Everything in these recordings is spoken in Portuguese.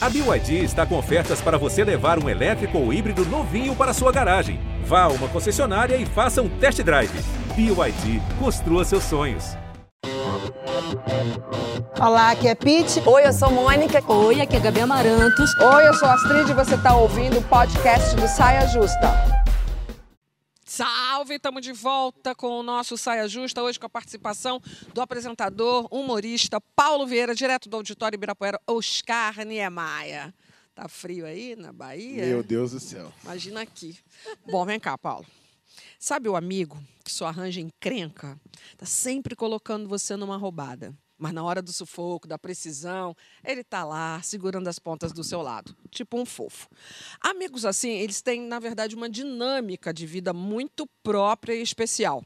A BYD está com ofertas para você levar um elétrico ou híbrido novinho para sua garagem. Vá a uma concessionária e faça um test drive. BYD, construa seus sonhos. Olá, aqui é Pete. Oi, eu sou Mônica. Oi, aqui é Gabi Amarantos. Oi, eu sou Astrid e você está ouvindo o podcast do Saia Justa. Salve, estamos de volta com o nosso Saia Justa, hoje com a participação do apresentador, humorista Paulo Vieira, direto do Auditório Ibirapuera, Oscar Niemeyer. Tá frio aí na Bahia? Meu Deus do céu. Imagina aqui. Bom, vem cá, Paulo. Sabe o amigo que só arranja encrenca? Tá sempre colocando você numa roubada. Mas na hora do sufoco, da precisão, ele tá lá segurando as pontas do seu lado, tipo um fofo. Amigos assim, eles têm, na verdade, uma dinâmica de vida muito própria e especial.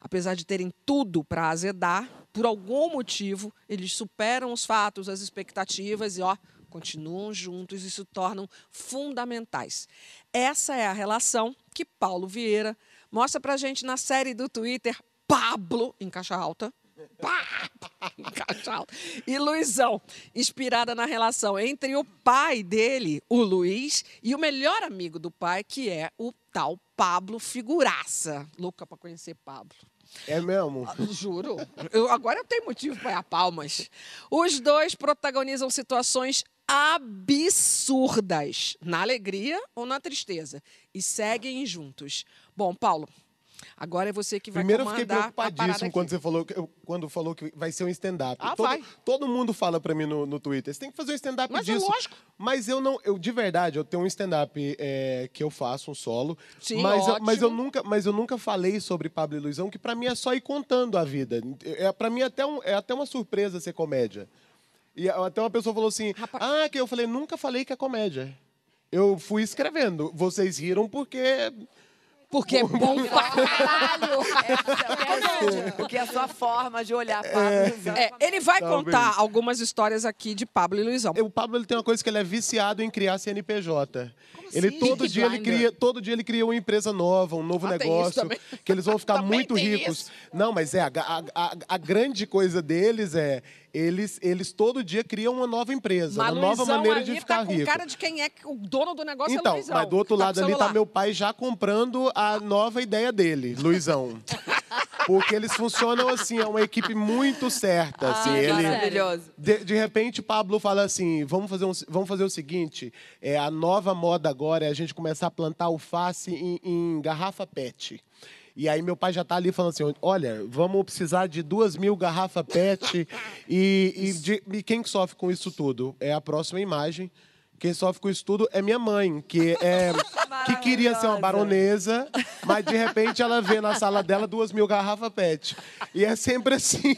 Apesar de terem tudo para azedar, por algum motivo, eles superam os fatos, as expectativas e, ó, continuam juntos e se tornam fundamentais. Essa é a relação que Paulo Vieira mostra pra gente na série do Twitter Pablo, em caixa alta, Pá! E Luizão, inspirada na relação entre o pai dele, o Luiz, e o melhor amigo do pai, que é o tal Pablo Figuraça. Louca para conhecer Pablo. É mesmo? Ah, juro. Eu, agora eu tenho motivo para palmas. Os dois protagonizam situações absurdas, na alegria ou na tristeza, e seguem juntos. Bom, Paulo, Agora é você que vai Primeiro eu fiquei preocupadíssimo quando você falou que, quando falou que vai ser um stand-up. Ah, todo, vai. todo mundo fala para mim no, no Twitter, você tem que fazer um stand-up Mas é disso. lógico. Mas eu não, eu de verdade, eu tenho um stand-up é, que eu faço um solo, Sim, mas eu, mas eu ótimo. nunca, mas eu nunca falei sobre Pablo e Luizão, que para mim é só ir contando a vida. É para mim é até um, é até uma surpresa ser comédia. E até uma pessoa falou assim: Rapaz- "Ah, que eu falei, nunca falei que é comédia". Eu fui escrevendo. Vocês riram porque Porque é bom pra caralho. Porque é a sua forma de olhar para Luizão. É, ele vai Talvez. contar algumas histórias aqui de Pablo e Luizão. O Pablo ele tem uma coisa que ele é viciado em criar CNPJ. Ele assim? todo dia ele cria, todo dia ele cria uma empresa nova, um novo Ah, negócio, que eles vão ficar muito ricos. isso. Não, mas é a, a, a- grande coisa deles é eles eles todo dia criam uma nova empresa, Mas uma nova Luizão maneira ali de ficar tá com rico. cara de quem é o dono do negócio é Então, Luizão. mas do outro tá lado com ali tá celular. meu pai já comprando a nova ideia dele, Luizão. Porque eles funcionam assim, é uma equipe muito certa. Assim, Ah, ele, maravilhoso. de, de repente, Pablo fala assim: vamos fazer, um, vamos fazer o seguinte: é, a nova moda agora é a gente começar a plantar alface em, em garrafa PET. E aí meu pai já tá ali falando assim: olha, vamos precisar de duas mil garrafa PET. e, e, de- e quem que sofre com isso tudo? É a próxima imagem. Quem sofre com isso tudo é minha mãe, que é que queria ser uma baronesa, mas de repente ela vê na sala dela duas mil garrafa PET. E é sempre assim.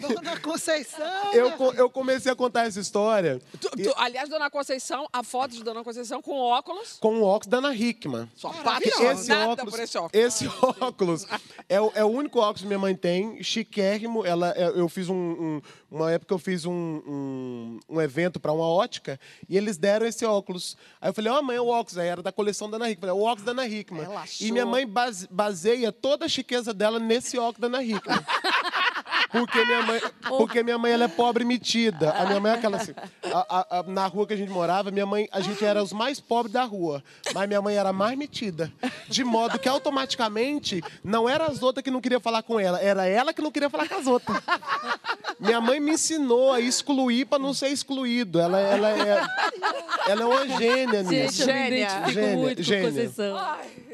Dona Conceição! Eu, eu comecei a contar essa história Tu- tu- aliás, Dona Conceição, a foto de Dona Conceição com óculos. com o óculos da Ana Hickman. Só Que maravilhoso. esse óculos, por esse óculos. esse óculos é, o, é o único óculos que minha mãe tem, chiquérrimo. Ela, é, eu fiz um, um- uma época eu fiz um, um, um evento para uma ótica e eles deram esse óculos. Aí eu falei, ó, mãe, é o óculos. Aí era da coleção da Ana Hickman. Falei, "É o óculos da Ana Hickman. Ela E achou. minha mãe base- baseia toda a chiqueza dela nesse óculos da Ana Hickman. Porque minha mãe, porque minha mãe ela é pobre e metida. A minha mãe é aquela assim. a- a- a- na rua que a gente morava, minha mãe, a gente era os mais pobres da rua. Mas minha mãe era a mais metida. De modo que automaticamente não era as outras que não queriam falar com ela, era ela que não queria falar com as outras. Minha mãe me ensinou a excluir para não ser excluído. Ela, ela, é, ela é uma gênia nisso. Gente, eu me Gênia. identifico Gênia, muito gênia. com Conceição.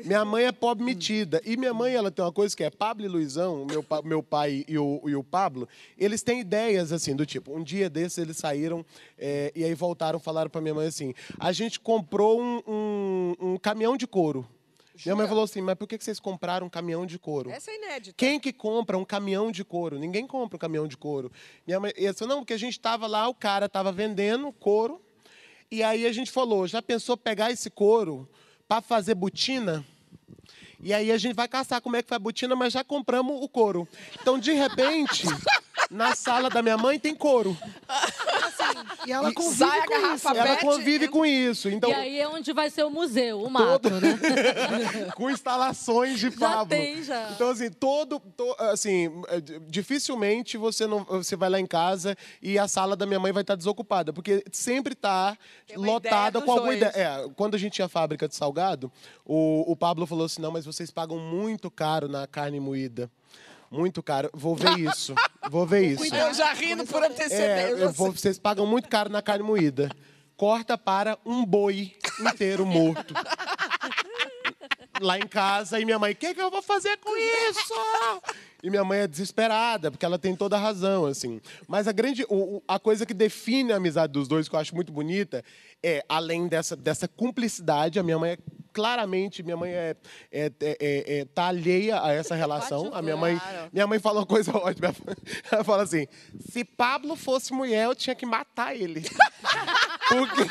Minha mãe é pobre metida. E minha mãe, ela tem uma coisa que é Pablo e Luizão, meu, meu pai e o, e o Pablo, eles têm ideias assim, do tipo, um dia desses eles saíram é, e aí voltaram, falaram pra minha mãe assim: a gente comprou um, um- um caminhão de couro. Minha mãe falou assim, mas por que que vocês compraram um caminhão de couro? Essa é inédita. Quem que compra um caminhão de couro? Ninguém compra um caminhão de couro. Minha mãe, eu disse, não, porque a gente estava lá, o cara estava vendendo couro, e aí a gente falou, já pensou pegar esse couro para fazer botina? E aí a gente vai caçar como é que faz botina, mas já compramos o couro. Então, de repente, na sala da minha mãe tem couro. E ela convive Sai a com garrafa isso. Ela Pet, convive com isso. Então, E aí é onde vai ser o museu, o mato, né? com instalações de Já Pablo. tem, já. Então, assim, todo. to- assim, é, dificilmente você não você vai lá em casa e a sala da minha mãe vai estar desocupada, porque sempre está uma lotada ideia com alguma dois. ideia. É, quando a gente tinha fábrica de salgado, o, o Pablo falou assim: não, mas vocês pagam muito caro na carne moída. Muito caro. Vou ver isso. Vou ver isso. Eu já rindo por É, antecedência. eu vou- vocês pagam muito caro na carne moída. Corta para um boi inteiro morto. Lá em casa, e minha mãe, o que, que eu vou fazer com isso? E minha mãe é desesperada, porque ela tem toda a razão, assim. Mas a grande. o- o- a coisa que define a amizade dos dois, que eu acho muito bonita, é, além dessa, dessa cumplicidade, a minha mãe é claramente, minha mãe é, é, é- é- é- tá alheia a essa relação. A minha mãe, minha mãe fala uma coisa ótima. Ela fala assim: se Pablo fosse mulher, eu tinha que matar ele. Porque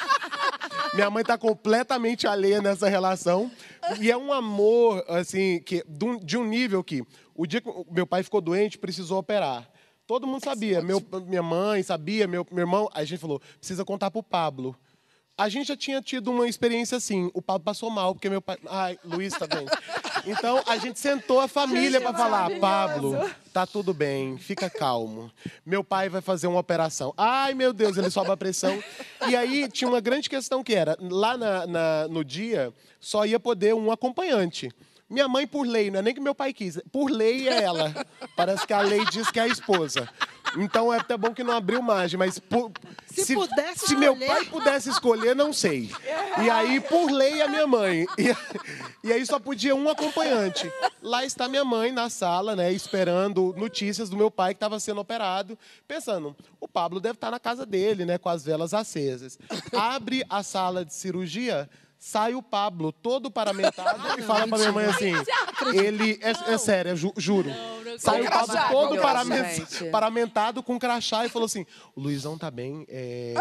minha mãe tá completamente alheia nessa relação. E é um amor, assim, que, de um- nível que o dia que meu pai ficou doente, precisou operar. Todo mundo sabia. Meu, minha mãe sabia, meu, meu irmão. Aí a gente falou: precisa contar pro Pablo. A gente já tinha tido uma experiência assim. O Pablo passou mal, porque meu pai. Ai, Luiz tá bem. Então a gente sentou a família para falar: Pablo, tá tudo bem, fica calmo. Meu pai vai fazer uma operação. Ai, meu Deus, ele sobe a pressão. E aí tinha uma grande questão que era: lá na- na- no dia, só ia poder um acompanhante. Minha mãe, por lei, não é nem que meu pai quis, por lei é ela. Parece que a lei diz que é a esposa. Então é até bom que não abriu margem, mas por- Se pudesse se meu pai pudesse escolher, não sei. E aí, por lei, a minha mãe. E, e aí só podia um acompanhante. Lá está minha mãe na sala, né, esperando notícias do meu pai que estava sendo operado, pensando, o Pablo deve estar na casa dele, né, com as velas acesas. Abre a sala de cirurgia, sai o Pablo todo paramentado e fala para minha mãe assim, ele é, é sério, eu ju- juro. Sai o Pablo crachá, todo meu paramen- gente. paramentado com crachá e falou assim: o Luizão tá bem. é,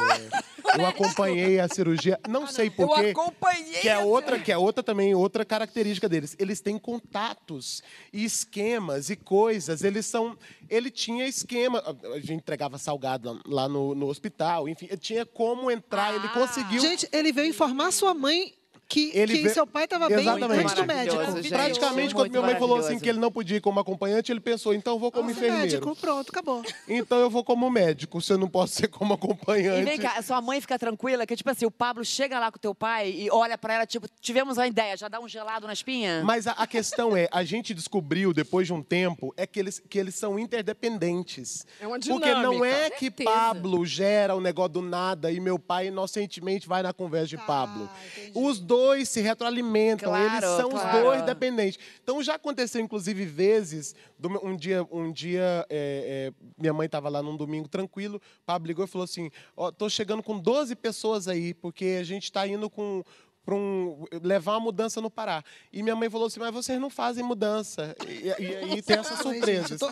eu acompanhei a cirurgia. Não sei Eu porquê. acompanhei. Que é outra, que é outra também, outra característica deles. Eles têm contatos e esquemas e coisas. Eles são. Ele tinha esquema. A gente entregava salgado lá, no, no hospital, enfim, ele tinha como entrar, ele conseguiu. Gente, ele veio informar sua mãe que, Ele que vê- seu pai estava bem Exatamente. antes do médico. Gente. Praticamente, quando minha mãe falou assim que ele não podia ir como acompanhante, ele pensou, então eu vou como Nossa, enfermeiro. médico, pronto, acabou. Então eu vou como médico, se eu não posso ser como acompanhante. E vem cá, sua mãe fica tranquila, que tipo assim, o Pablo chega lá com o teu pai e olha pra ela, tipo, tivemos uma ideia, já dá um gelado na espinha? Mas a, a questão é, a gente descobriu depois de um tempo, é que eles, que eles são interdependentes. É uma Porque não dinâmica. é que. Pablo gera um negócio do nada e meu pai inocentemente vai na conversa de Pablo. Os dois se retroalimentam, Claro, eles são claro. os dois dependentes. Então já aconteceu, inclusive, vezes, um dia, um dia é, é, minha mãe estava lá num domingo tranquilo, Pablo ligou e falou assim: Ó, tô chegando com 12 pessoas aí, porque a gente está indo com. Para um, levar uma mudança no Pará. E minha mãe falou assim: Mas vocês não fazem mudança. E, e aí tem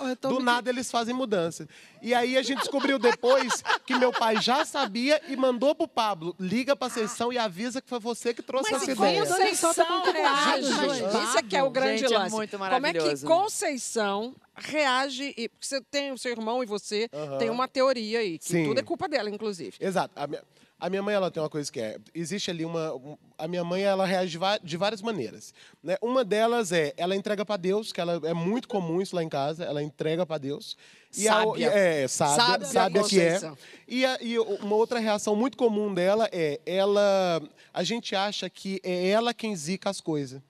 eu tô Do me- nada eles fazem mudança. E aí a gente descobriu depois que meu pai já sabia e mandou pro Pablo: liga pra sessão e avisa que foi você que trouxe Mas essa ideia. Conceição reage, gente. Isso é que é o grande Gente, é lance. muito Como é que. Conceição reage... E, porque você tem o seu irmão e você tem uma teoria aí, que Sim. tudo é culpa dela, inclusive. Exato. A minha, a mãe ela tem uma coisa que é. Existe ali uma. um- a minha mãe ela reage de, várias maneiras. Né? Uma delas é ela entrega para Deus, que ela, é muito comum isso lá em casa, ela entrega para Deus. E a o- Sábia. é, sábia, Sábia sábia que é. E, a- e uma outra reação muito comum dela é ela. A gente acha que é ela quem zica as coisas.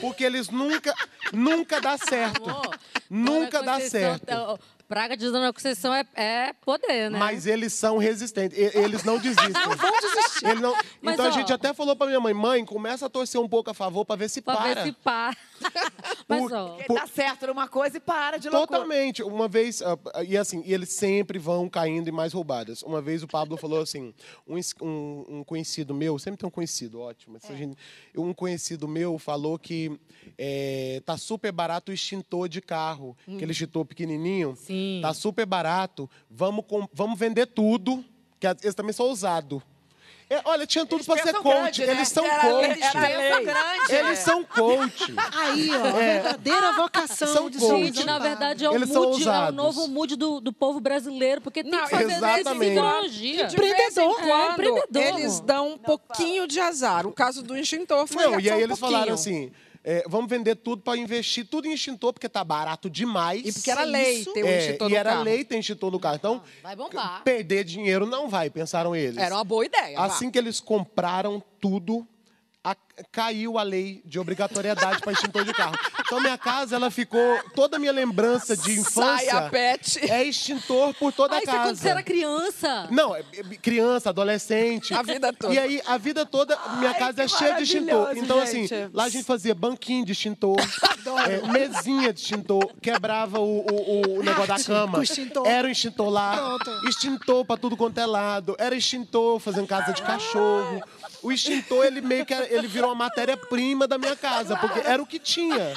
Porque eles nunca, nunca dá certo. Amor, Nunca dá Conceição, certo. tá- Praga de Dona Conceição é, é poder, né? Mas eles são resistentes, e- eles não desistem. não vão desistir. Mas, então a ó, gente até falou pra minha mãe, mãe, começa a torcer um pouco a favor pra ver se pra para. ver se para. Mas, Por- ó, por- dá certo numa coisa e para de loucura. Totalmente. Uma vez, ah, e assim, e eles sempre vão caindo em mais roubadas. Uma vez o Pablo falou assim: um, um- um conhecido meu, sempre tem um conhecido, ótimo. essa gente- um conhecido meu falou que é, tá super barato o extintor de carro, aquele extintor pequenininho. Sim. Tá super barato. Vamos, vamos vender tudo, que eles também são ousados. É, olha, tinha tudo pra ser coach. grande, né? Eles são Era coach. lei, era grande. Eles são coach. Aí, ó, a verdadeira vocação São de coach. Gente, na verdade, é o, mood, é o novo mood do, do povo brasileiro, porque tem Não, que fazer essa exatamente. ideologia. Em Empreendedor. É, empreendedor, eles dão um pouquinho de azar. O caso do extintor foi Não, e aí um eles pouquinho. falaram assim: é, vamos vender tudo pra investir tudo em extintor, porque tá barato demais. E porque era lei ter um É, extintor e no era carro. lei ter extintor no carro. Então, Vai bombar. perder dinheiro não vai, pensaram eles. Era uma boa ideia. vá. Assim que eles compraram tudo, a- caiu a lei de obrigatoriedade para extintor de carro. Então minha casa ela ficou toda a minha lembrança de Sai infância a pet. é extintor por toda Ah, a isso é casa. quando você era criança. Não, é- é criança, adolescente. A vida toda. E aí, a vida toda, minha casa é cheia de extintor. Então, assim, gente. lá a gente fazia banquinho de extintor, é, mesinha de extintor, quebrava o, o- o negócio da Arte cama. com extintor. Era um extintor lá. Pronto. Extintor pra tudo quanto é lado. Era extintor fazendo casa de cachorro. O extintor, ele meio que era- ele virou uma matéria-prima da minha casa, porque era o que tinha.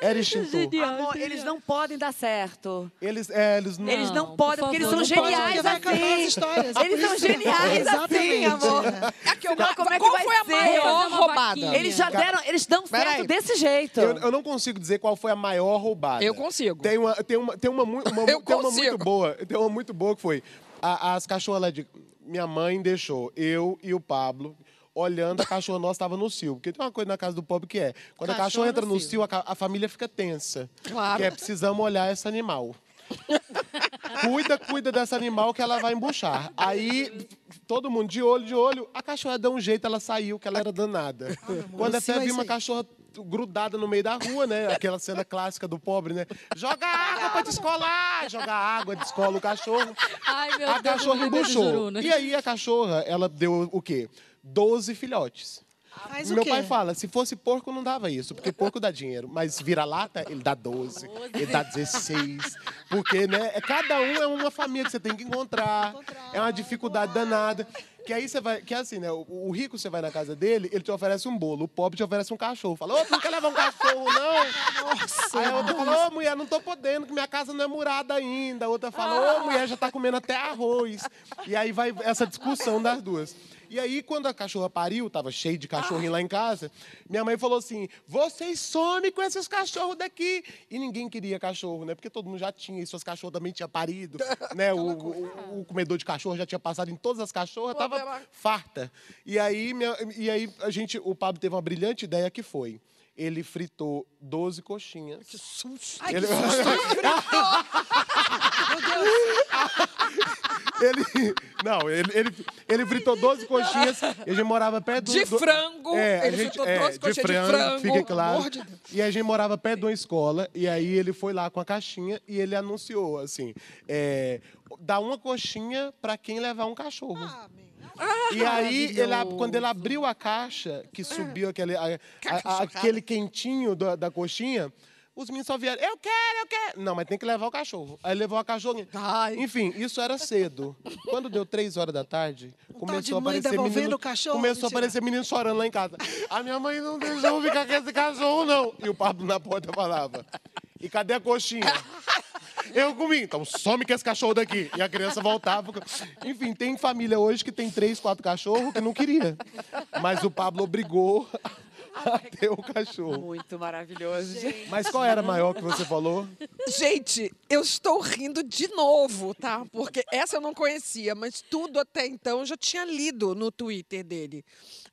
Era extintor. Amor, eles não podem dar certo. Eles, é, eles não. Eles não por podem, porque eles são não pode, geniais as assim. histórias, por Eles são geniais assim, amor. é. Aqui, eu- Senão, como é que qual vai foi a ser? maior roubada? Eles já deram, eles dão certo Peraí. desse jeito. Eu, eu não consigo dizer qual foi a maior roubada. Eu consigo. Tem uma, tem uma, tem uma, uma, Eu tem uma muito boa. Tem uma muito boa que foi. a- as cachorras lá de. Minha mãe deixou eu e o Pablo olhando a cachorra nossa estava no cio. Porque tem uma coisa na casa do pobre que é: quando a cachorra entra no no cio. a, a família fica tensa. Claro. Que é precisamos olhar esse animal. cuida, cuida desse animal que ela vai embuchar. Aí, todo mundo de olho, de olho, a cachorra deu um jeito, ela saiu, que ela era danada. Quando no até é vi uma cachorra grudada no meio da rua, né? Aquela cena clássica do pobre, né? Joga água pra descolar! Joga água, descola o cachorro. Ai, meu A Deus, cachorra embuchou. juruna. E aí a cachorra, ela deu o quê? 12 filhotes. Faz Meu pai fala, se fosse porco não dava isso, porque porco dá dinheiro, mas vira-lata, ele dá 12, ele dá 16, porque, né, é- cada um é uma família que você tem que encontrar, é uma dificuldade danada, que aí você vai, que é assim, né, o, o rico você vai na casa dele, ele te oferece um bolo, o pobre te oferece um cachorro, fala, ô, tu não quer levar um cachorro, não? Nossa, Aí a outra fala, ô, mulher, não tô podendo, que minha casa não é murada ainda. A outra fala, ô, mulher, já tá comendo até arroz. E aí vai essa discussão das duas. E aí, quando a cachorra pariu, tava cheio de cachorrinho lá em casa, minha mãe falou assim: vocês somem com esses cachorros daqui. E ninguém queria cachorro, né? Porque todo mundo já tinha, e suas cachorras também tinham parido. né? O, o- o comedor de cachorro já tinha passado em todas as cachorras, tava farta. E aí, minha- e aí a gente, o Pablo teve uma brilhante ideia que foi. Ele fritou 12 coxinhas. Ai, Ele- que susto. Ele, não, ele, ele, ele fritou 12 coxinhas e a gente morava perto do... De do- frango, É, a ele gente, fritou é, 12 de coxinhas de frango, frango, fique claro. de. E a gente morava perto de uma escola e aí ele foi lá com a caixinha e ele anunciou, assim, é, dá uma coxinha pra quem levar um cachorro. E aí, ele, quando ele abriu a caixa, que subiu aquele, a- a- a- aquele quentinho da, da coxinha, os meninos só vieram, eu quero, eu quero. Não, mas tem que levar o cachorro. Aí levou a cachorrinha. Ai. Enfim, isso era cedo. Quando deu três horas da tarde, tal começou a aparecer menino, o cachorro, começou a mentira. aparecer menino chorando lá em casa. A minha mãe não deixou ficar com esse cachorro, não. E o Pablo na porta falava, e cadê a coxinha? Eu comi, então some com esse cachorro daqui. E a criança voltava. Enfim, tem família hoje que tem três, quatro cachorros que não queria. Mas o Pablo obrigou a ter o cachorro. Muito maravilhoso. gente. Mas qual era a maior que você falou? Gente, eu estou rindo de novo, tá? Porque essa eu não conhecia, mas tudo até então eu já tinha lido no Twitter dele.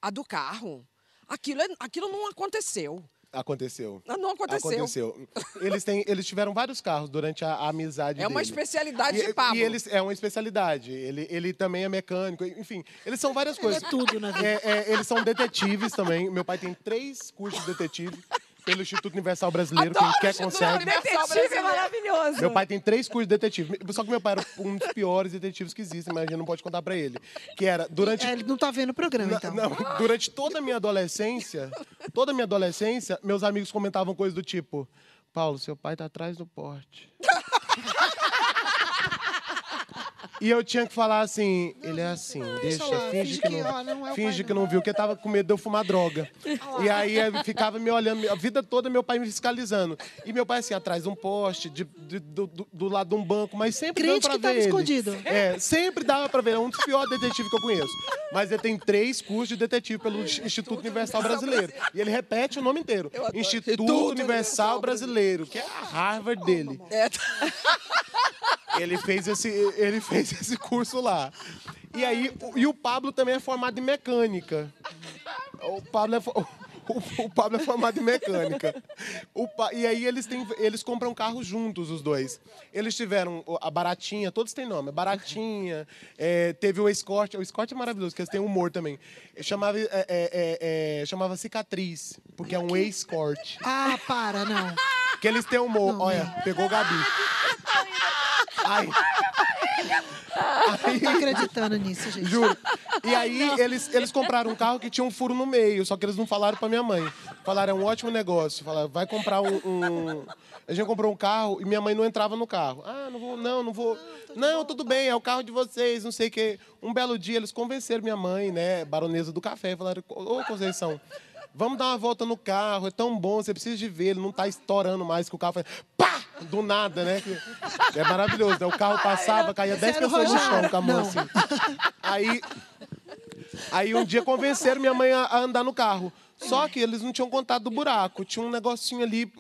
A do carro. Aquilo, é- aquilo não aconteceu. Aconteceu. Não aconteceu. Aconteceu. Eles, têm, eles tiveram vários carros durante a, a amizade É uma dele. especialidade E, de Pablo. e eles é uma especialidade. Ele, ele também é mecânico, enfim, eles são várias coisas. é tudo vida. É, é, eles são detetives também. Meu pai tem três cursos de detetive pelo Instituto Universal Brasileiro. Adoro Quem quer consegue. Detetive é maravilhoso. Meu pai tem três cursos de detetive. Só que meu pai era um dos piores detetives que existem, mas a gente não pode contar pra ele. Que era durante É, ele não tá vendo o programa, então. não, durante toda a minha adolescência, toda a minha adolescência, meus amigos comentavam coisas do tipo: Paulo, seu pai tá atrás do porte. E eu tinha que falar assim, ele é assim, deixa, lá, finge, que, não, ó, não é finge pai, que não viu, porque tava com medo de eu fumar droga. E aí eu ficava me olhando, a vida toda meu pai me fiscalizando. E meu pai assim, atrás de um poste, de- de- do, do- do lado de um banco, mas sempre Crente dando pra que tava ver ele. escondido. É, sempre dava pra ver, é um dos piores detetives que eu conheço. Mas ele tem três cursos de detetive pelo Instituto Universal Brasileiro. E ele repete o nome inteiro. Instituto Universal Brasileiro, que é a Harvard dele. É. Ele fez esse, ele fez esse curso lá. E aí, o- e o Pablo também é formado em mecânica. O Pablo é, o, o Pablo é formado em mecânica. Pa- e aí eles, têm, eles compram carro juntos, os dois. Eles tiveram a Baratinha, todos têm nome. Baratinha, é, teve o Escort. O Escort é maravilhoso, porque eles têm humor também. Chamava, é, é, é, é, chamava Cicatriz, porque é um escort. Ah, para, não. Que eles têm humor. Não, Olha, pegou o Gabi. Ai. Não tô acreditando nisso, gente. Juro. E aí eles, eles compraram um carro que tinha um furo no meio, só que eles não falaram pra minha mãe. Falaram, é um ótimo negócio. Falaram, vai comprar um, um- A gente comprou um carro e minha mãe não entrava no carro. Ah, não vou, não, não vou. Não, tudo bem, é o carro de vocês, não sei o quê. Um belo dia eles convenceram minha mãe, né, baronesa do café, falaram, ô Conceição, vamos dar uma volta no carro, é tão bom, você precisa de ver, ele não tá estourando mais que o carro faz. Pá! Do nada, né? que- É maravilhoso, né? O carro passava, caía 10 era o pessoas no chão com a mão assim. Aí, aí um dia convenceram minha mãe a, andar no carro. Só que eles não tinham contado do buraco. Tinha um negocinho ali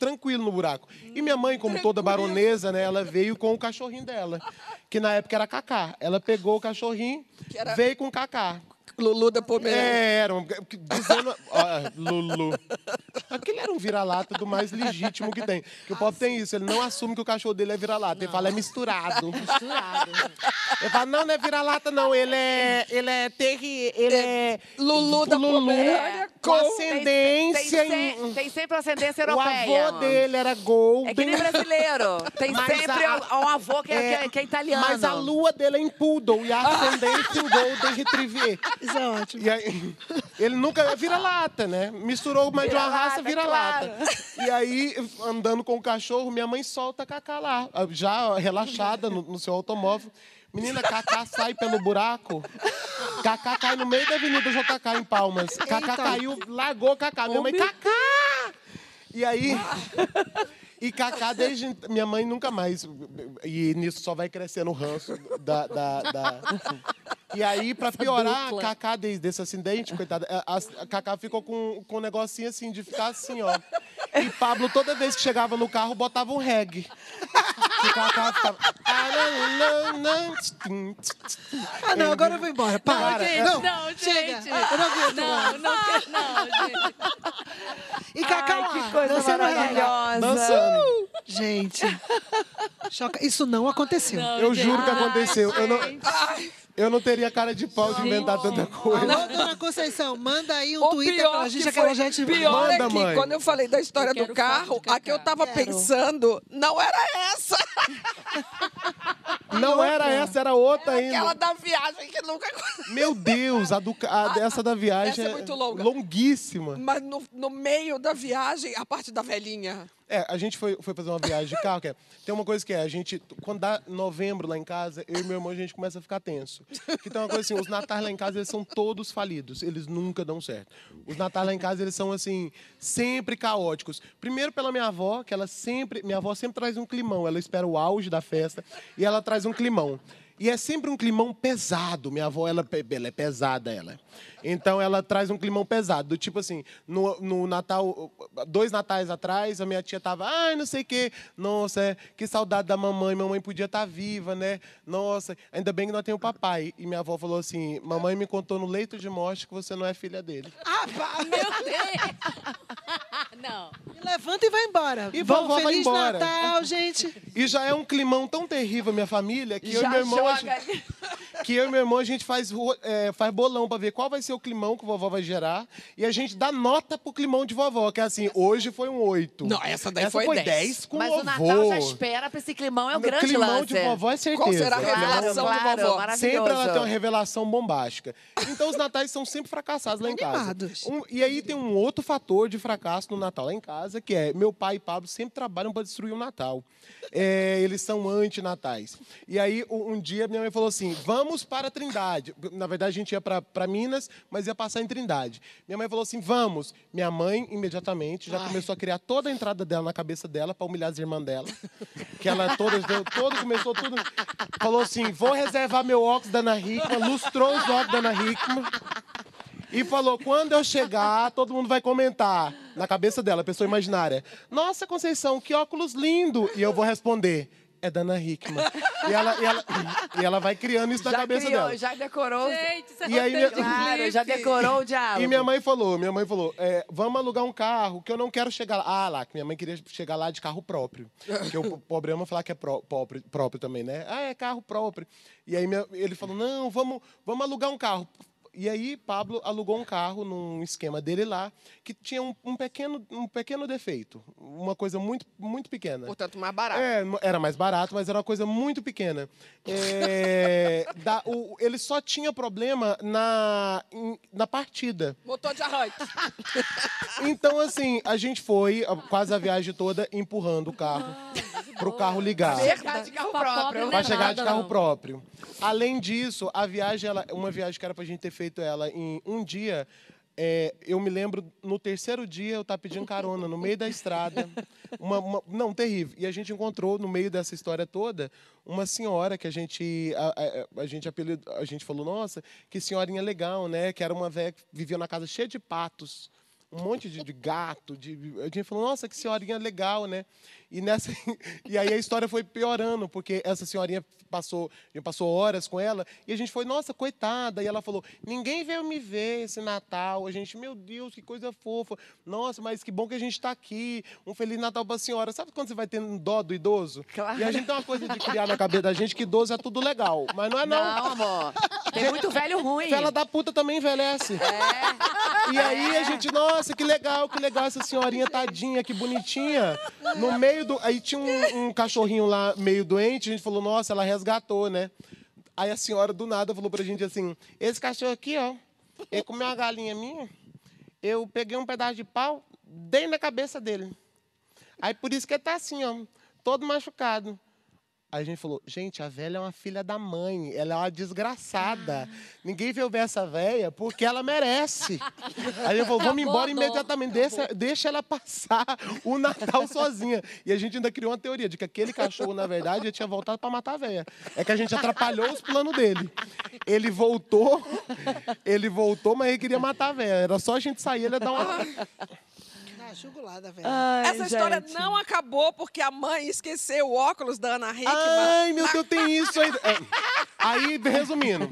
tranquilo no buraco. E minha mãe, como toda baronesa, né, ela veio com o cachorrinho dela, que na época era Cacá. Ela pegou o cachorrinho, veio com o Cacá. Lulu da Pomerânia. É, era um, dizendo, ó, Lulu. Aquele era um vira-lata do mais legítimo que tem. Que o povo tem isso, ele não assume que o cachorro dele é vira-lata, ele fala é misturado. Misturado. Ele fala, não, não é vira-lata, não. Ele é. Ele é terri. Ele é. Lulu da Lulu Pomerânia com Tem, ascendência tem, em. tem sempre ascendência O europeia. avô dele era Golden. É que nem brasileiro. Tem Mas sempre a- um avô que é, É, que é- que é italiano. Mas a lua dele é em Poodle e a ascendência em Golden Retriever. Isso é ótimo. E aí, ele nunca vira lata, né? Misturou mais de uma raça, vira lata. claro. E aí, andando com o cachorro, minha mãe solta a Cacá lá, já relaxada no, no seu automóvel. Menina, Cacá sai pelo buraco. Cacá cai no meio da Avenida JK em Palmas. Cacá caiu, largou Cacá. Minha mãe, Cacá! E aí. E Cacá, desde. ent- Minha mãe nunca mais. E nisso só vai crescendo o ranço da. da, da- E aí, pra piorar, dupla. Cacá, desde esse acidente, coitada, a, a- a Cacá ficou com, com um negocinho assim, de ficar assim, ó. E Pablo, toda vez que chegava no carro, botava um reggae. Que Cacá ficava. "Ah, não, não, não, tsim, tsim". Ah, não, agora eu vou embora. Para. Não, não, chega. gente. Eu não aguento Não, não, não, gente. E Cacau, Ai, que coisa dançando maravilhosa. Dançando. Gente, choca. isso não aconteceu. Não, Eu gente. juro que Ai, aconteceu. Eu não, gente. Eu não teria cara de pau de inventar tanta coisa. Alô, dona Conceição, manda aí um O Twitter pior pra gente, que aquela gente... pior é Manda, que mãe. quando eu falei da história do carro, a que eu tava Quero. pensando não era essa. Não era essa, era outra ainda. Aquela da viagem que nunca. Meu Deus, a, do, ca- a dessa da viagem Essa é muito longa. longuíssima. Mas no, no meio da viagem, a parte da velhinha. É, a gente foi, foi fazer uma viagem de carro, que é, tem uma coisa que é, a gente, quando dá novembro lá em casa, eu e meu irmão, a gente começa a ficar tenso. Que tem uma coisa assim, os natais lá em casa, eles são todos falidos, eles nunca dão certo. Os natais lá em casa, eles são, assim, sempre caóticos. Primeiro pela minha avó, que ela sempre, minha avó sempre traz um climão, ela espera o auge da festa, e ela traz um climão. E é sempre um climão pesado. Minha avó, ela, ela é pesada, ela. Então, ela traz um climão pesado. Do tipo assim, no, no Natal, dois natais atrás, a minha tia tava, ai, não sei o quê. Nossa, é, que saudade da mamãe. Mamãe podia estar viva, né? Nossa, ainda bem que nós temos o papai. E minha avó falou assim, mamãe me contou no leito de morte que você não é filha dele. Meu Deus. Não. Levanta e vai embora. E Bom, vovó vai Feliz embora. Natal, gente. E já é um climão tão terrível, minha família, que eu e Já meu irmão... a joga gente- que eu e meu irmão, a gente faz, é, faz bolão pra ver qual vai ser o climão que a vovó vai gerar. E a gente dá nota pro climão de vovó, que é assim, hoje foi um 8. Não, essa daí essa foi 10. 10 com Mas o Natal já vovô. espera pra esse climão, é o No grande climão lance. de vovó é certeza. Qual será a Claro, revelação do claro, vovó? maravilhoso. Sempre ela tem uma revelação bombástica. Então os natais são sempre fracassados lá em casa. Um- e aí tem um outro fator de fracasso no Natal lá em casa, que é meu pai e Pablo sempre trabalham para destruir o Natal. É, eles são anti-natais. E aí um, um dia minha mãe falou assim: vamos para Trindade. Na verdade a gente ia para Minas, mas ia passar em Trindade. Minha mãe falou assim: vamos. Minha mãe imediatamente já começou a criar toda a entrada dela na cabeça dela para humilhar as irmãs dela. Que ela todas deu, todo começou tudo. Falou assim: vou reservar meu óculos da Ana Hickman, lustrou os óculos da Ana Hickman. E falou: quando eu chegar, todo mundo vai comentar na cabeça dela, pessoa imaginária. Nossa, Conceição, que óculos lindo! E eu vou responder. É da Ana Hickman. E ela, e ela, e ela vai criando isso na Já cabeça criou, dela. já decorou. Gente, isso é E aí, de Claro, já decorou o diálogo. E minha mãe falou, minha mãe falou, é, vamos alugar um carro, que eu não quero chegar lá. Ah, lá, que minha mãe queria chegar lá de carro próprio. Porque o pobre ama falar que é pró- próprio, próprio também, né? Ah, é carro próprio. E aí minha- ele falou, não, vamos, vamos alugar um carro. E aí Pablo alugou um carro num esquema dele lá, que tinha um, um pequeno, um pequeno defeito. Uma coisa muito, muito pequena. Portanto, mais barato. É, era mais barato, mas era uma coisa muito pequena. É, da- o- ele só tinha problema na, na partida. Motor de arranque. Então, assim, a gente foi quase a viagem toda empurrando o carro pro carro ligar. Chegar de carro próprio. é Vai chegar de carro próprio. Além disso, a viagem, ela, uma viagem que era pra gente ter feito ela em um dia. é, eu me lembro, no terceiro dia, eu tava pedindo carona no meio da estrada. Uma, uma- não, terrível. E a gente encontrou, no meio dessa história toda, uma senhora que a gente, a, a- a gente, apelidou, a gente falou, nossa, que senhorinha legal, né? Que era uma velha que vivia na casa cheia de patos um monte de, de gato, de, a gente falou, nossa, que senhorinha legal, né? E, nessa, e aí a história foi piorando, porque essa senhorinha passou, passou horas com ela, e a gente foi, nossa, coitada. E ela falou, ninguém veio me ver esse Natal. A gente, meu Deus, que coisa fofa. Nossa, mas que bom que a gente está aqui. Um Feliz Natal para a senhora. Sabe quando você vai tendo dó do idoso? Claro. E a gente tem uma coisa de criar na cabeça da gente que idoso é tudo legal. Mas não é não. Não, amor. Tem muito velho ruim. Fela da puta também envelhece. É. E aí a gente, nossa, que legal, que legal essa senhorinha tadinha, que bonitinha. No meio do. Aí tinha um, um cachorrinho lá meio doente, a gente falou, nossa, ela resgatou, né? Aí a senhora do nada falou pra gente assim: esse cachorro aqui, ó, ele comeu uma galinha minha, eu peguei um pedaço de pau, dei na cabeça dele. Aí por isso que ele tá assim, ó, todo machucado. Aí a gente falou, gente, a velha é uma filha da mãe, ela é uma desgraçada. Ninguém veio ver essa velha porque ela merece. Aí a gente falou, vamos embora imediatamente, deixa, deixa ela passar o Natal sozinha. E a gente ainda criou uma teoria de que aquele cachorro, na verdade, já tinha voltado para matar a velha. É que a gente atrapalhou os planos dele. Ele voltou, ele voltou, mas ele queria matar a velha. Era só a gente sair, ele ia dar uma... Jugulada, velho. Ai, Essa história gente. não acabou porque a mãe esqueceu o óculos da Ana Hickman. Ai, meu Deus, tem isso ainda. É. Aí, resumindo.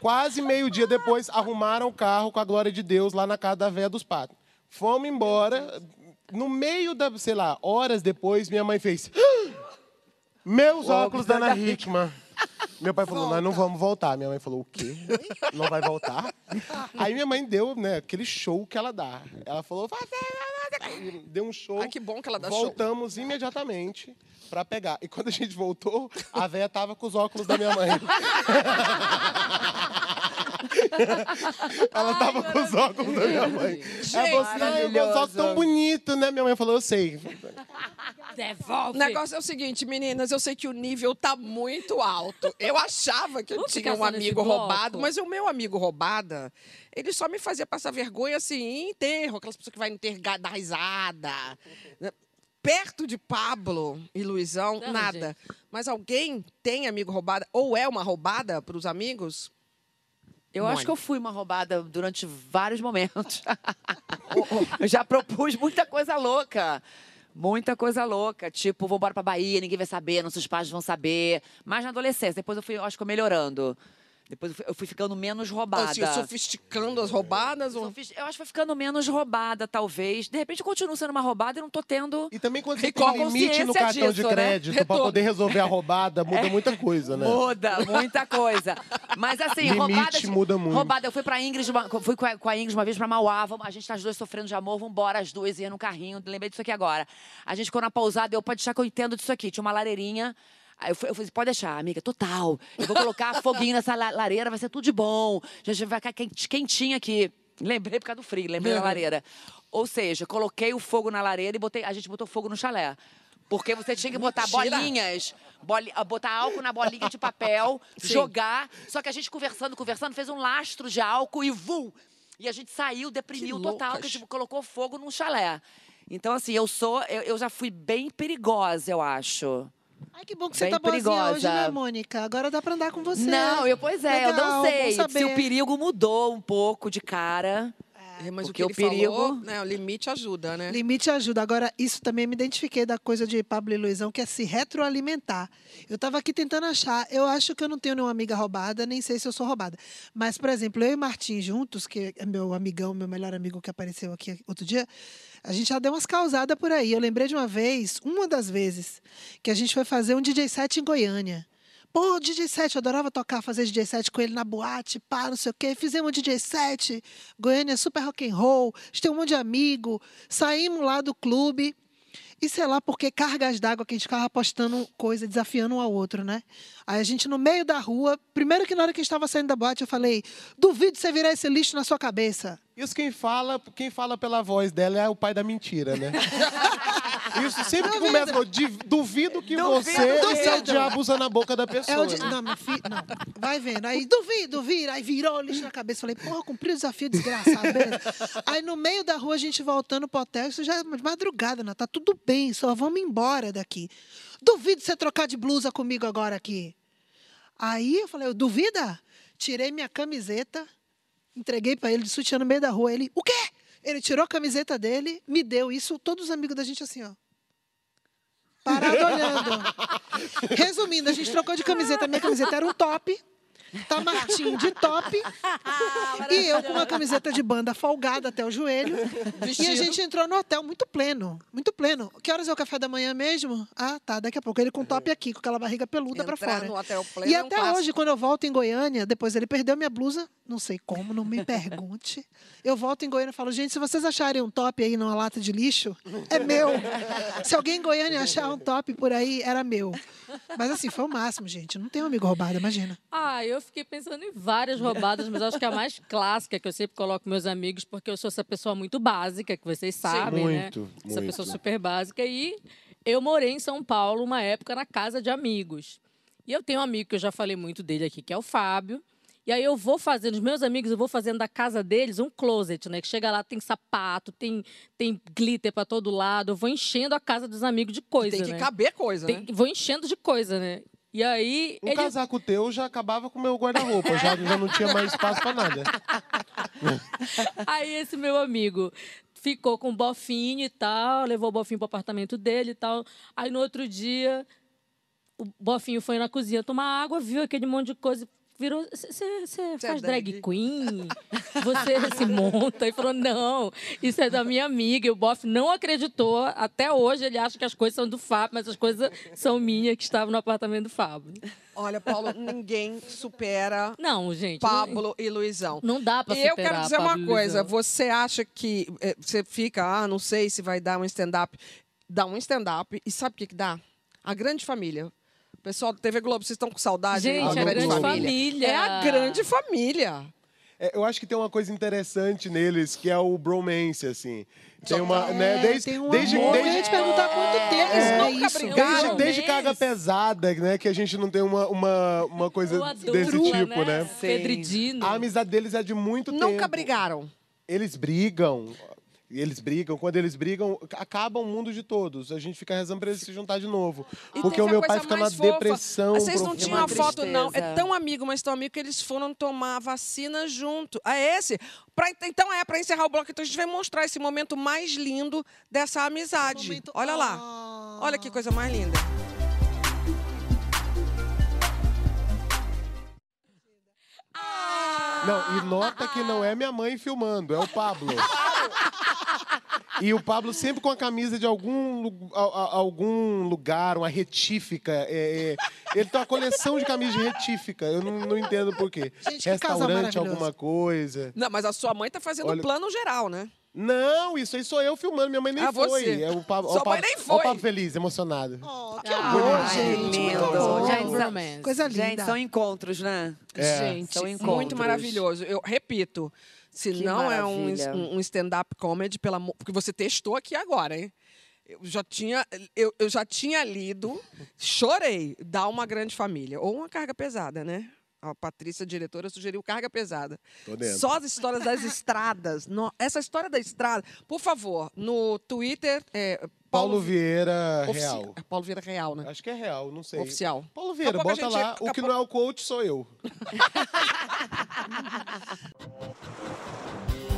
Quase meio dia depois, arrumaram o carro com a glória de Deus lá na casa da véia dos patos. Fomos embora. No meio da, sei lá, horas depois, minha mãe fez. "Ah! Meus óculos da Ana Hickman. Meu pai falou, nós não vamos voltar. Minha mãe falou, o quê? Não vai voltar? Aí minha mãe deu, né, aquele show que ela dá. Ela falou, "Vai, vai, vai", deu um show. Ai, que bom que ela dá show. Voltamos imediatamente pra pegar. E quando a gente voltou, a véia tava com os óculos da minha mãe. Ela tava com os óculos da minha mãe. Ela falou assim, "Ai, meus óculos tão bonitos, né? Minha mãe falou, eu sei. O Devolve. negócio é o seguinte, meninas, eu sei que o nível tá muito alto. Eu achava que eu Vamos tinha um amigo roubado, mas o meu amigo roubada, ele só me fazia passar vergonha assim, em enterro, aquelas pessoas que vai no enterro ga- dar risada. Perto de Pablo e Luizão, Não, nada. Mas alguém tem amigo roubada ou é uma roubada para os amigos? Eu Mãe. acho que eu fui uma roubada durante vários momentos. eu já propus muita coisa louca. Muita coisa louca. Tipo, vou embora pra Bahia, ninguém vai saber, nossos pais vão saber. Mas na adolescência, depois eu fui, eu acho que eu melhorando. Depois eu fui- eu fui ficando menos roubada. Assim, sofisticando as roubadas? Ou... Eu acho que foi ficando menos roubada, talvez. De repente eu continuo sendo uma roubada e não tô tendo. E também quando você tem qual limite no cartão de disso, né? crédito pra Retorno. poder resolver a roubada, muda muita coisa, né? Muda, muita coisa. Mas assim, Limite roubada. de- muda muito. Roubada, eu fui pra Ingrid, uma- fui com a, Ingrid uma vez pra Mauá. a gente tá as duas sofrendo de amor, vambora, as duas iam no carrinho. Lembrei disso aqui agora. A gente ficou na pousada, eu pode deixar que eu entendo disso aqui. Tinha uma lareirinha. Aí eu, eu falei, pode deixar, amiga, total. Eu vou colocar foguinho nessa la- lareira, vai ser tudo de bom. A gente vai ficar quentinho aqui. Lembrei por causa do frio, lembrei da lareira. Ou seja, coloquei o fogo na lareira e botei, a gente botou fogo no chalé. Porque você tinha que botar Mentira. bolinhas, boli- ah, botar álcool na bolinha de papel, Sim. jogar. Só que a gente conversando, conversando, fez um lastro de álcool e vum! E a gente saiu, deprimiu Que total, que a gente colocou fogo num chalé. Então, assim, eu sou. Eu, eu já fui bem perigosa, eu acho. Ai, que bom que você tá boazinha hoje, perigosa. né, Mônica? Agora dá pra andar com você. Não, eu, pois é, eu Legal, não bom sei se o perigo mudou um pouco de cara. É, mas Porque o o que ele perigo- falou, né, o limite ajuda, né? Limite ajuda. Agora, isso também me identifiquei da coisa de Pablo e Luizão, que é se retroalimentar. Eu estava aqui tentando achar. Eu acho que eu não tenho nenhuma amiga roubada, nem sei se eu sou roubada. Mas, por exemplo, eu e Martim juntos, que é meu amigão, meu melhor amigo que apareceu aqui outro dia, a gente já deu umas causadas por aí. Eu lembrei de uma vez, uma das vezes, que a gente foi fazer um DJ set em Goiânia. Pô, DJ set, eu adorava tocar, fazer DJ set com ele na boate, pá, não sei o quê. Fizemos DJ set, Goiânia super rock and roll, a gente tem um monte de amigo. Saímos lá do clube. E sei lá porque cargas d'água que a gente ficava postando coisa, desafiando um ao outro, né? Aí a gente no meio da rua, primeiro que na hora que a gente estava saindo da boate, eu falei: duvido você virar esse lixo na sua cabeça. Isso quem fala, quem fala pela voz dela é o pai da mentira, né? Isso sempre que começa, com, "Div- duvido que Duvido, você isso é o duvido." diabo usando a boca da É pessoa. o né? Não, meu filho, não. Vai vendo. Aí, duvido, vira. Aí virou o lixo na cabeça. Falei, porra, cumpri o desafio, desgraçado. beleza. Aí no meio da rua, a gente voltando pro hotel, isso já é de madrugada, né? Tá tudo bem, só vamos embora daqui. Duvido você trocar de blusa comigo agora aqui. Aí eu falei, duvida? Tirei minha camiseta, entreguei pra ele de sutiã no meio da rua. Ele, o quê? Ele tirou a camiseta dele, me deu isso, todos os amigos da gente assim, ó. Parado olhando. Resumindo, a gente trocou de camiseta. Minha camiseta era um top. Tá Martim de top. e eu com uma camiseta de banda folgada até o joelho. E a gente entrou no hotel muito pleno. Muito pleno. Que horas é o café da manhã mesmo? Ah, tá. Daqui a pouco. Ele com top aqui, com aquela barriga peluda pra Entrar fora. no hotel pleno E é um até hoje, quando eu volto em Goiânia, depois ele perdeu minha blusa, não sei como, não me pergunte. Eu volto em Goiânia e falo, gente, se vocês acharem um top aí numa lata de lixo, é meu. Se alguém em Goiânia achar um top por aí, era meu. Mas assim, foi o máximo, gente. Não tem um amigo roubado, imagina. Ah, eu fiquei pensando em várias roubadas, mas acho que a mais clássica que eu sempre coloco meus amigos, porque eu sou essa pessoa muito básica, que vocês sabem, né? Muito, Essa muito. pessoa super básica. E eu morei em São Paulo uma época na casa de amigos. E eu tenho um amigo que eu já falei muito dele aqui, que é o Fábio. E aí eu vou fazendo, os meus amigos, eu vou fazendo da casa deles um closet, né? Que chega lá, tem sapato, tem, tem glitter pra todo lado. Eu vou enchendo a casa dos amigos de coisa, Tem que né? caber coisa, Tem- né? Vou enchendo de coisa, né? E aí. Um ele- casaco teu já acabava com o meu guarda-roupa, já, já não tinha mais espaço pra nada. Aí esse meu amigo ficou com o bofinho e tal, levou o bofinho pro apartamento dele e tal. Aí no outro dia, o bofinho foi na cozinha tomar água, viu aquele monte de coisa. Virou, você faz drag drag? queen? Você se monta? E falou, não, isso é da minha amiga. E o Boff não acreditou. Até hoje ele acha que as coisas são do Fábio, mas as coisas são minhas que estavam no apartamento do Fábio. Olha, Paulo, ninguém supera Não, gente. não- Pablo e Luizão. Não dá pra E eu superar quero dizer uma Pablo e coisa. Você acha que eh, você fica, ah, não sei se vai dar um stand-up. Dá um stand-up e sabe o que, que dá? A grande família. Pessoal do TV Globo, vocês estão com saudade? Gente, da a grande grande família. É a grande família. É, eu acho que tem uma coisa interessante neles, que é o bromance, assim. Tem uma, né, É, desde, tem um desde, amor. desde, Eu ia te perguntar quanto tempo Eles é nunca isso. brigaram. desde, um desde carga pesada, né, que a gente não tem uma, uma, uma coisa desse tipo, né? Pedridino. A amizade deles é de muito tempo. Nunca brigaram. Eles brigam. Eles brigam. Quando eles brigam, acaba o mundo de todos. A gente fica rezando pra eles se juntar de novo. E Porque o a meu pai fica na fofa. depressão. Vocês não tinham a Uma foto, não. É tristeza. tão amigo, mas tão amigo que eles foram tomar a vacina junto. É esse. Pra- então é, para encerrar o bloco, então a gente vai mostrar esse momento mais lindo dessa amizade. Momento- Olha lá. Ah. Olha que coisa mais linda. Não, e nota que não é minha mãe filmando, é o Pablo. E o Pablo sempre com a camisa de algum, lu- a- a- algum lugar, uma retífica. é, é, ele tem uma coleção de camisas de retífica. Eu não, não entendo por quê. Gente, que Restaurante, alguma coisa. Não, mas a sua mãe tá fazendo Olha- plano geral, né? Não, isso aí sou eu filmando. Minha mãe nem Ah, foi. você. É o Pablo, Sua ó, o mãe Pablo- nem ó o foi. Pablo feliz, emocionado. Oh, que Ah, amor, ai, gente. lindo. Muito. Gente, são-. Coisa linda. Gente, são encontros, né? É. Gente, São muito encontros. maravilhoso. Eu repito, se Que não é um, maravilha. um stand-up comedy, pela, porque você testou aqui agora, hein? Eu já tinha, eu, eu já tinha lido, chorei, Dá uma grande família. Ou uma carga pesada, né? A Patrícia, diretora, sugeriu carga pesada. Tô dentro. Só as histórias das estradas. No- essa história da estrada, por favor, no Twitter. É, Paulo Vieira Ofici- Real. é Paulo Vieira Real, né? Acho que é real, não sei. Oficial. Paulo Vieira, a bota a lá. gente- O que a não é o coach sou eu.